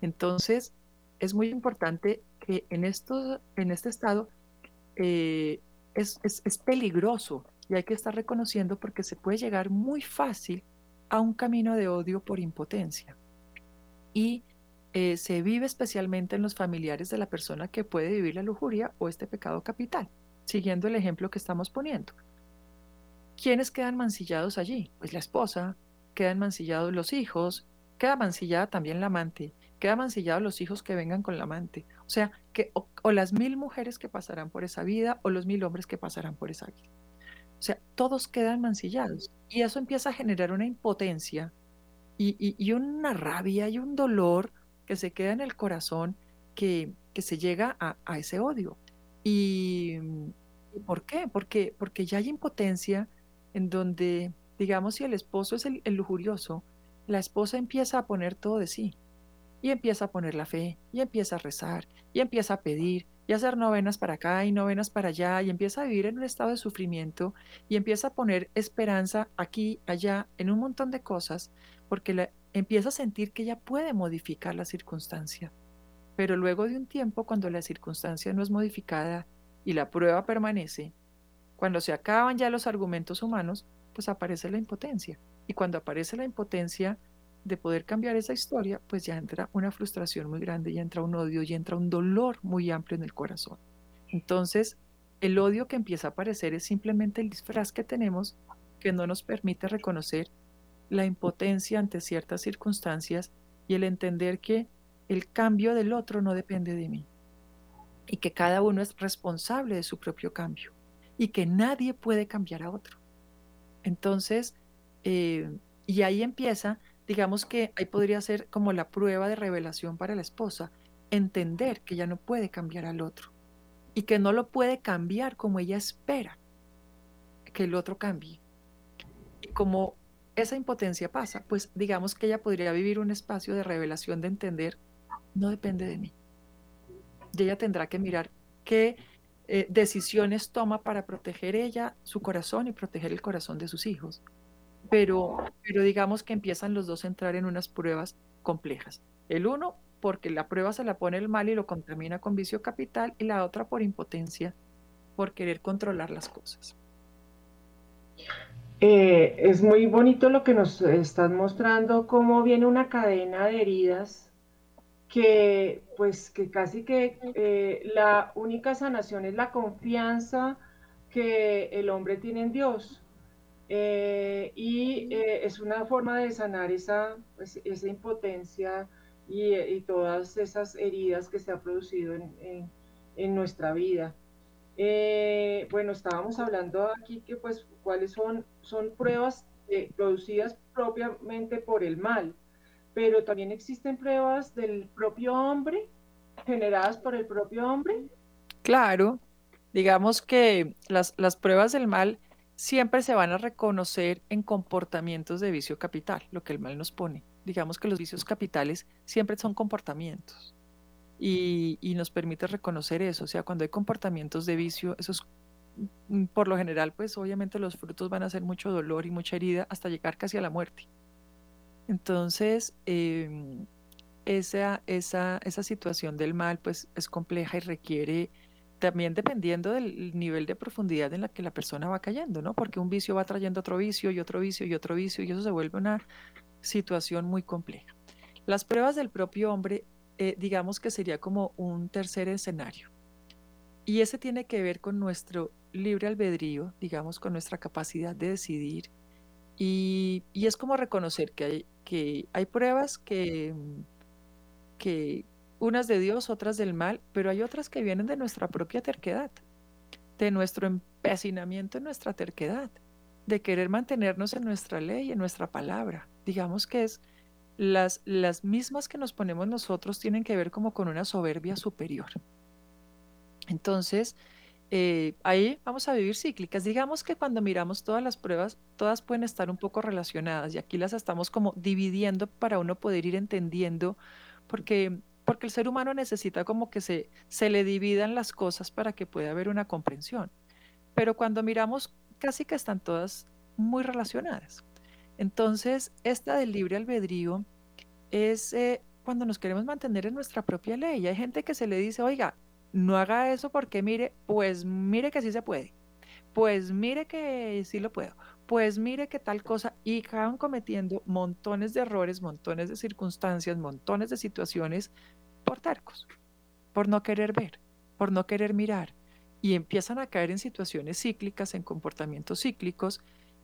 Entonces, es muy importante que en, esto, en este estado eh, es, es, es peligroso y hay que estar reconociendo porque se puede llegar muy fácil a un camino de odio por impotencia y eh, se vive especialmente en los familiares de la persona que puede vivir la lujuria o este pecado capital, siguiendo el ejemplo que estamos poniendo. ¿Quiénes quedan mancillados allí? Pues la esposa, quedan mancillados los hijos, queda mancillada también la amante, queda mancillados los hijos que vengan con la amante. O sea, que o, las mil mujeres que pasarán por esa vida o los mil hombres que pasarán por esa vida. O sea, todos quedan mancillados. Y eso empieza a generar una impotencia y, una rabia y un dolor que se queda en el corazón que, que se llega a, ese odio. Y, por qué? Porque, porque ya hay impotencia en donde, digamos, si el esposo es el, lujurioso, la esposa empieza a poner todo de sí y empieza a poner la fe y empieza a rezar y empieza a pedir y hacer novenas para acá y novenas para allá y empieza a vivir en un estado de sufrimiento y empieza a poner esperanza aquí, allá, en un montón de cosas porque empieza a sentir que ella puede modificar la circunstancia. Pero luego de un tiempo, cuando la circunstancia no es modificada y la prueba permanece, cuando se acaban ya los argumentos humanos, pues aparece la impotencia. Y cuando aparece la impotencia de poder cambiar esa historia, pues ya entra una frustración muy grande, ya entra un odio, ya entra un dolor muy amplio en el corazón. Entonces, el odio que empieza a aparecer es simplemente el disfraz que tenemos que no nos permite reconocer la impotencia ante ciertas circunstancias y el entender que el cambio del otro no depende de mí y que cada uno es responsable de su propio cambio y que nadie puede cambiar a otro. Entonces, eh, y ahí empieza, digamos que ahí podría ser como la prueba de revelación para la esposa, entender que ella no puede cambiar al otro y que no lo puede cambiar como ella espera que el otro cambie. Y como esa impotencia pasa, pues digamos que ella podría vivir un espacio de revelación, de entender, no depende de mí. Y ella tendrá que mirar qué eh, decisiones toma para proteger ella, su corazón y proteger el corazón de sus hijos. Pero, pero digamos que empiezan los dos a entrar en unas pruebas complejas. El uno porque la prueba se la pone el mal y lo contamina con vicio capital, y la otra por impotencia, por querer controlar las cosas. Eh, es muy bonito lo que nos están mostrando, cómo viene una cadena de heridas que pues que casi que eh, la única sanación es la confianza que el hombre tiene en Dios. Eh, y es una forma de sanar esa, pues, esa impotencia y, todas esas heridas que se han producido en, en nuestra vida. Eh, bueno, estábamos hablando aquí que pues cuáles son, son pruebas eh, producidas propiamente por el mal, pero también existen pruebas del propio hombre, generadas por el propio hombre. Claro, digamos que las, las pruebas del mal siempre se van a reconocer en comportamientos de vicio capital, lo que el mal nos pone. Digamos que los vicios capitales siempre son comportamientos y, nos permite reconocer eso. O sea, cuando hay comportamientos de vicio, eso es mm, por lo general, pues obviamente los frutos van a ser mucho dolor y mucha herida hasta llegar casi a la muerte. Entonces, em, esa, esa, esa situación del mal, pues es compleja y requiere también dependiendo del nivel de profundidad en la que la persona va cayendo, ¿no? Porque un vicio va trayendo otro vicio y otro vicio y otro vicio y eso se vuelve una situación muy compleja. Las pruebas del propio hombre eh, digamos que sería como un tercer escenario. Y ese tiene que ver con nuestro libre albedrío, digamos, con nuestra capacidad de decidir. Y, es como reconocer que hay, que hay pruebas que, que unas de Dios, otras del mal, pero hay otras que vienen de nuestra propia terquedad, de nuestro empecinamiento en nuestra terquedad, de querer mantenernos en nuestra ley, en nuestra palabra. Digamos que es las, las mismas que nos ponemos nosotros tienen que ver como con una soberbia superior. Entonces, eh, ahí vamos a vivir cíclicas. Digamos que cuando miramos todas las pruebas, todas pueden estar un poco relacionadas y aquí las estamos como dividiendo para uno poder ir entendiendo, porque, porque el ser humano necesita como que se, se le dividan las cosas para que pueda haber una comprensión. Pero cuando miramos, casi que están todas muy relacionadas. Entonces, esta del libre albedrío es eh, cuando nos queremos mantener en nuestra propia ley. Hay gente que se le dice, oiga, no haga eso porque mire, pues mire que sí se puede. Pues mire que sí lo puedo. Pues mire que tal cosa. Y acaban cometiendo montones de errores, montones de circunstancias, montones de situaciones por tercos, por no querer ver, por no querer mirar. Y empiezan a caer en situaciones cíclicas, en comportamientos cíclicos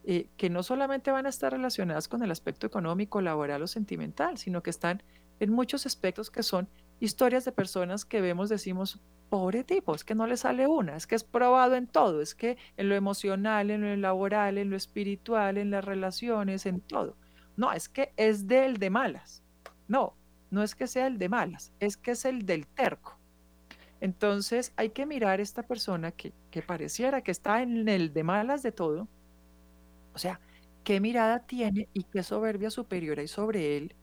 eh, que no solamente van a estar relacionadas con el aspecto económico, laboral o sentimental, sino que están en muchos aspectos que son historias de personas que vemos, decimos, pobre tipo, es que no le sale una, es que es probado en todo, es que en lo emocional, en lo laboral, en lo espiritual, en las relaciones, en todo. No, es que es del de malas. No, no es que sea el de malas, es que es el del terco. Entonces hay que mirar esta persona que, que pareciera que está en el de malas de todo, o sea, qué mirada tiene y qué soberbia superior hay sobre él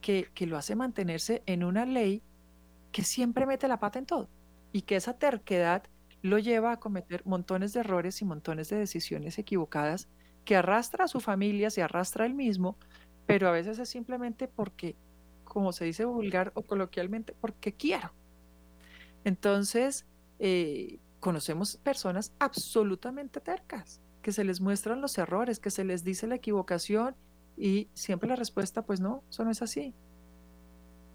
que, que lo hace mantenerse en una ley que siempre mete la pata en todo y que esa terquedad lo lleva a cometer montones de errores y montones de decisiones equivocadas que arrastra a su familia, se arrastra a él mismo, pero a veces es simplemente porque, como se dice vulgar o coloquialmente, porque quiero. Entonces, eh, conocemos personas absolutamente tercas, que se les muestran los errores, que se les dice la equivocación y siempre la respuesta, pues no, eso no es así.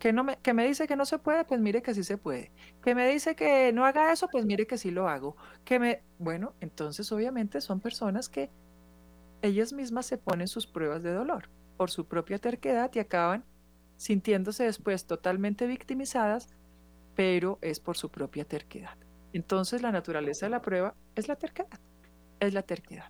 Que, no me, que me dice que no se puede, pues mire que sí se puede. Que me dice que no haga eso, pues mire que sí lo hago. Que me, bueno, entonces obviamente son personas que ellas mismas se ponen sus pruebas de dolor por su propia terquedad y acaban sintiéndose después totalmente victimizadas, pero es por su propia terquedad. Entonces la naturaleza de la prueba es la terquedad es la terquedad.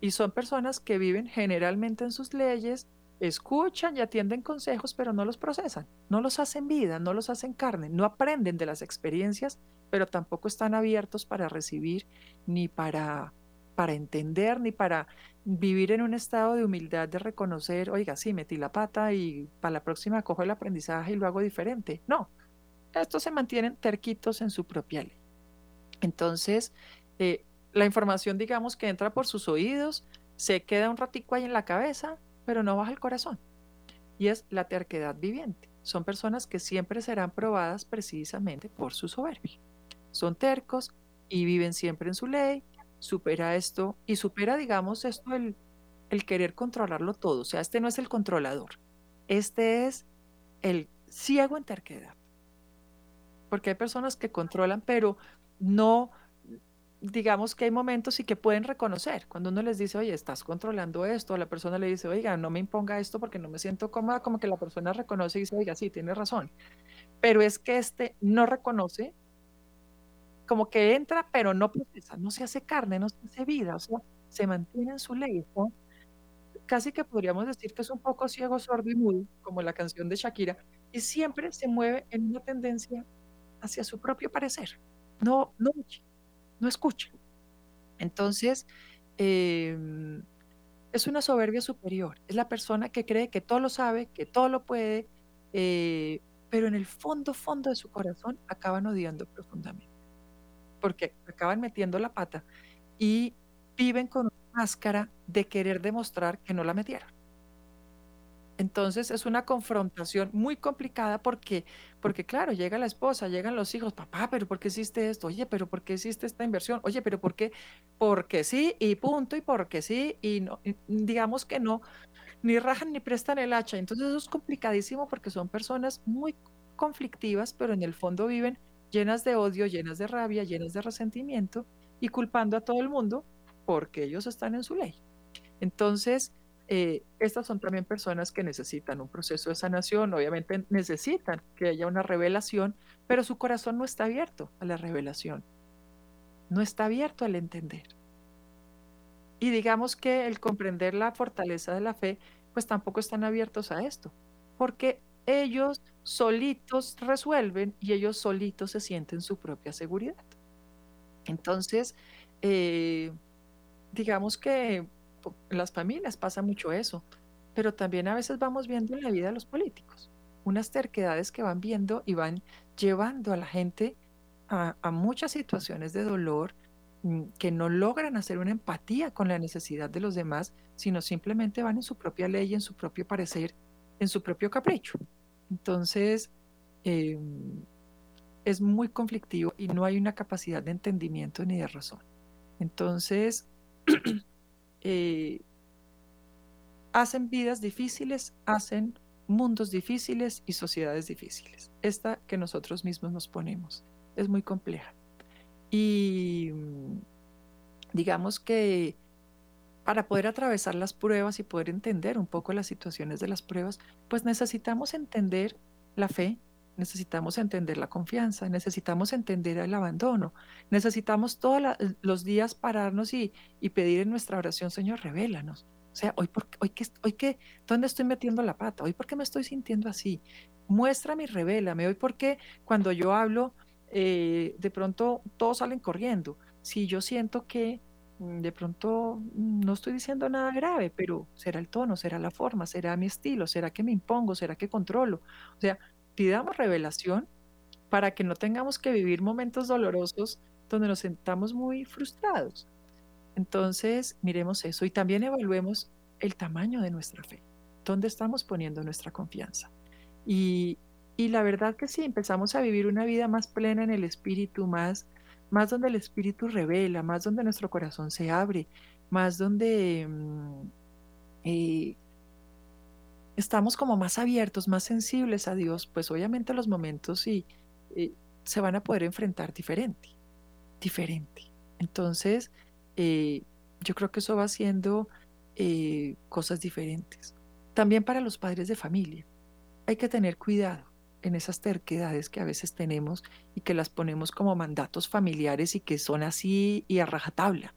Y son personas que viven generalmente en sus leyes, escuchan y atienden consejos, pero no los procesan, no los hacen vida, no los hacen carne, no aprenden de las experiencias, pero tampoco están abiertos para recibir, ni para, para entender, ni para vivir en un estado de humildad de reconocer, oiga, sí, metí la pata y para la próxima cojo el aprendizaje y lo hago diferente. No, estos se mantienen terquitos en su propia ley. Entonces, eh, la información, digamos, que entra por sus oídos, se queda un ratico ahí en la cabeza, pero no baja al corazón. Y es la terquedad viviente. son personas que siempre serán probadas precisamente por su soberbia. Son tercos y viven siempre en su ley, supera esto y supera, digamos, esto el, el querer controlarlo todo. O sea, este no es el controlador, este es el ciego en terquedad. Porque hay personas que controlan, pero no, digamos que hay momentos y que pueden reconocer. Cuando uno les dice, oye, estás controlando esto, la persona le dice, oiga, no me imponga esto porque no me siento cómoda, como que la persona reconoce y dice, oiga, sí, tiene razón. Pero es que este no reconoce, como que entra, pero no procesa, no se hace carne, no se hace vida, o sea, se mantiene en su ley. Casi que podríamos decir que es un poco ciego, sordo y mudo, como la canción de Shakira, y siempre se mueve en una tendencia hacia su propio parecer. No, no, no escucha. Entonces, em, es una soberbia superior. Es la persona que cree que todo lo sabe, que todo lo puede, eh, pero en el fondo, fondo de su corazón acaban odiando profundamente. Porque acaban metiendo la pata y viven con una máscara de querer demostrar que no la metieron. Entonces es una confrontación muy complicada porque, porque claro, llega la esposa, llegan los hijos, papá, pero ¿por qué hiciste esto? Oye, pero ¿por qué hiciste esta inversión? Oye, pero ¿por qué? Porque sí y punto y porque sí y no, digamos que no, ni rajan ni prestan el hacha. Entonces eso es complicadísimo porque son personas muy conflictivas, pero en el fondo viven llenas de odio, llenas de rabia, llenas de resentimiento y culpando a todo el mundo porque ellos están en su ley. Entonces, eh, estas son también personas que necesitan un proceso de sanación, obviamente necesitan que haya una revelación, pero su corazón no está abierto a la revelación, no está abierto al entender. Y digamos que el comprender la fortaleza de la fe, pues tampoco están abiertos a esto, porque ellos solitos resuelven y ellos solitos se sienten su propia seguridad. Entonces, eh, digamos que las familias pasa mucho eso, pero también a veces vamos viendo en la vida de los políticos unas terquedades que van viendo y van llevando a la gente a, muchas situaciones de dolor mm, que no logran hacer una empatía con la necesidad de los demás, sino simplemente van en su propia ley, en su propio parecer, en su propio capricho. Entonces, em, es muy conflictivo y no hay una capacidad de entendimiento ni de razón. Entonces, Eh, hacen vidas difíciles, hacen mundos difíciles y sociedades difíciles. Esta que nosotros mismos nos ponemos es muy compleja. Y mm, digamos que para poder atravesar las pruebas y poder entender un poco las situaciones de las pruebas, pues necesitamos entender la fe, necesitamos entender la confianza, necesitamos entender el abandono, necesitamos todos los días pararnos y, pedir en nuestra oración, Señor, revélanos. O sea, hoy, por, hoy, qué, hoy qué, ¿dónde estoy metiendo la pata? Hoy, ¿por qué me estoy sintiendo así? Muéstrame y revélame. Hoy, ¿por qué cuando yo hablo, eh, de pronto todos salen corriendo? Si yo siento que mm, de pronto mm, no estoy diciendo nada grave, pero será el tono, será la forma, será mi estilo, será que me impongo, será que controlo. O sea, pidamos revelación para que no tengamos que vivir momentos dolorosos donde nos sentamos muy frustrados. Entonces, miremos eso y también evaluemos el tamaño de nuestra fe, dónde estamos poniendo nuestra confianza. Y, y la verdad que sí, empezamos a vivir una vida más plena en el espíritu, más, más donde el espíritu revela, más donde nuestro corazón se abre, más donde mm, eh, estamos como más abiertos, más sensibles a Dios, pues obviamente los momentos y, se van a poder enfrentar diferente, diferente. Entonces, eh, yo creo que eso va haciendo eh, cosas diferentes. También para los padres de familia, hay que tener cuidado en esas terquedades que a veces tenemos y que las ponemos como mandatos familiares y que son así y a rajatabla,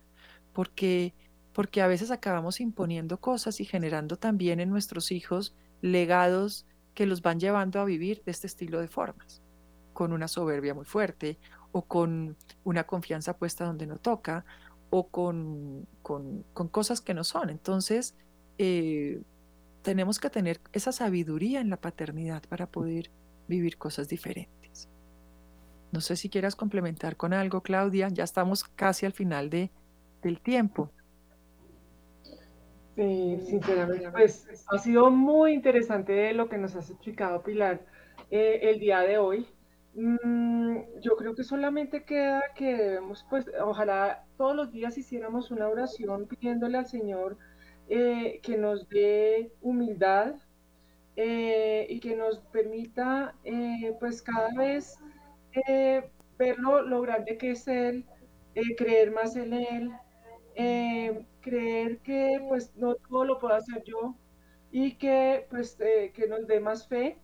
porque porque a veces acabamos imponiendo cosas y generando también en nuestros hijos legados que los van llevando a vivir de este estilo de formas, con una soberbia muy fuerte o con una confianza puesta donde no toca o con, con, cosas que no son. Entonces, eh, tenemos que tener esa sabiduría en la paternidad para poder vivir cosas diferentes. No sé si quieras complementar con algo, Claudia. Ya estamos casi al final de, del tiempo. Sí, sinceramente, pues ha sido muy interesante lo que nos has explicado, Pilar. eh, el día de hoy. Mm, yo creo que solamente queda que debemos, pues, ojalá todos los días hiciéramos una oración pidiéndole al Señor eh, que nos dé humildad eh, y que nos permita, pues, cada vez ver lo, grande que es Él, creer más en Él, creer que, pues, no todo lo puedo hacer yo y que, pues, que nos dé más fe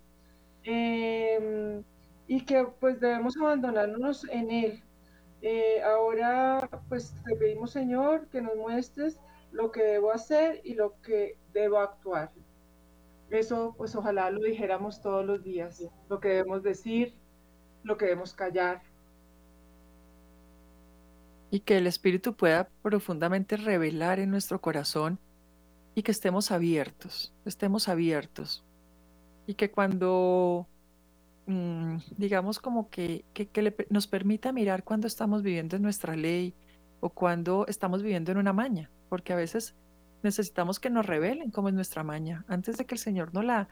Em, y que pues debemos abandonarnos en Él. Eh, ahora pues te pedimos Señor que nos muestres lo que debo hacer y lo que debo actuar. Eso pues ojalá lo dijéramos todos los días, lo que debemos decir, lo que debemos callar. Y que el Espíritu pueda profundamente revelar en nuestro corazón y que estemos abiertos, estemos abiertos. Y que cuando, mm, digamos, como que, nos permita mirar cuando estamos viviendo en nuestra ley o cuando estamos viviendo en una maña, porque a veces necesitamos que nos revelen cómo es nuestra maña, antes de que el Señor no la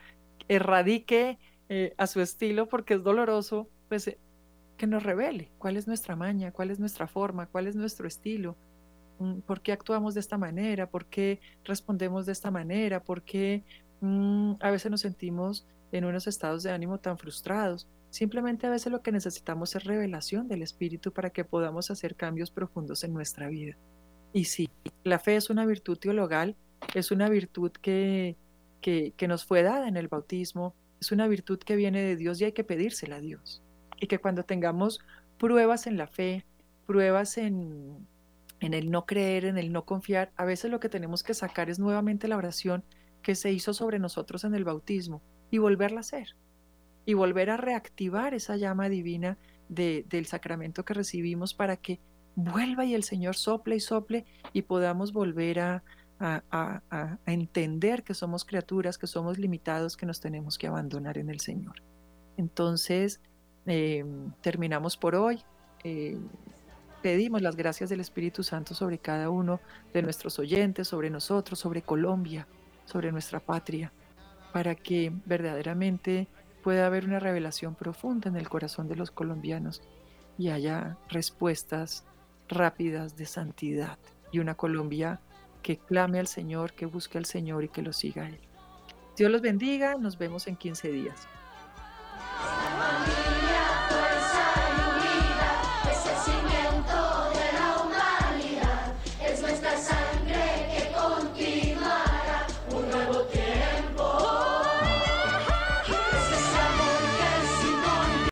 erradique eh, a su estilo, porque es doloroso, pues eh, que nos revele cuál es nuestra maña, cuál es nuestra forma, cuál es nuestro estilo, mm, por qué actuamos de esta manera, por qué respondemos de esta manera, por qué Mm, a veces nos sentimos en unos estados de ánimo tan frustrados. Simplemente a veces lo que necesitamos es revelación del Espíritu para que podamos hacer cambios profundos en nuestra vida. Y sí, la fe es una virtud teologal, es una virtud que, que, que nos fue dada en el bautismo, es una virtud que viene de Dios y hay que pedírsela a Dios. Y que cuando tengamos pruebas en la fe, pruebas en, en el no creer, en el no confiar, a veces lo que tenemos que sacar es nuevamente la oración que se hizo sobre nosotros en el bautismo y volverla a hacer y volver a reactivar esa llama divina del sacramento que recibimos para que vuelva y el Señor sople y sople y podamos volver a, entender que somos criaturas, que somos limitados, que nos tenemos que abandonar en el Señor. Entonces, em, terminamos por hoy. Eh, pedimos las gracias del Espíritu Santo sobre cada uno de nuestros oyentes, sobre nosotros, sobre Colombia, sobre nuestra patria, para que verdaderamente pueda haber una revelación profunda en el corazón de los colombianos y haya respuestas rápidas de santidad y una Colombia que clame al Señor, que busque al Señor y que lo siga Él. Dios los bendiga, nos vemos en 15 días.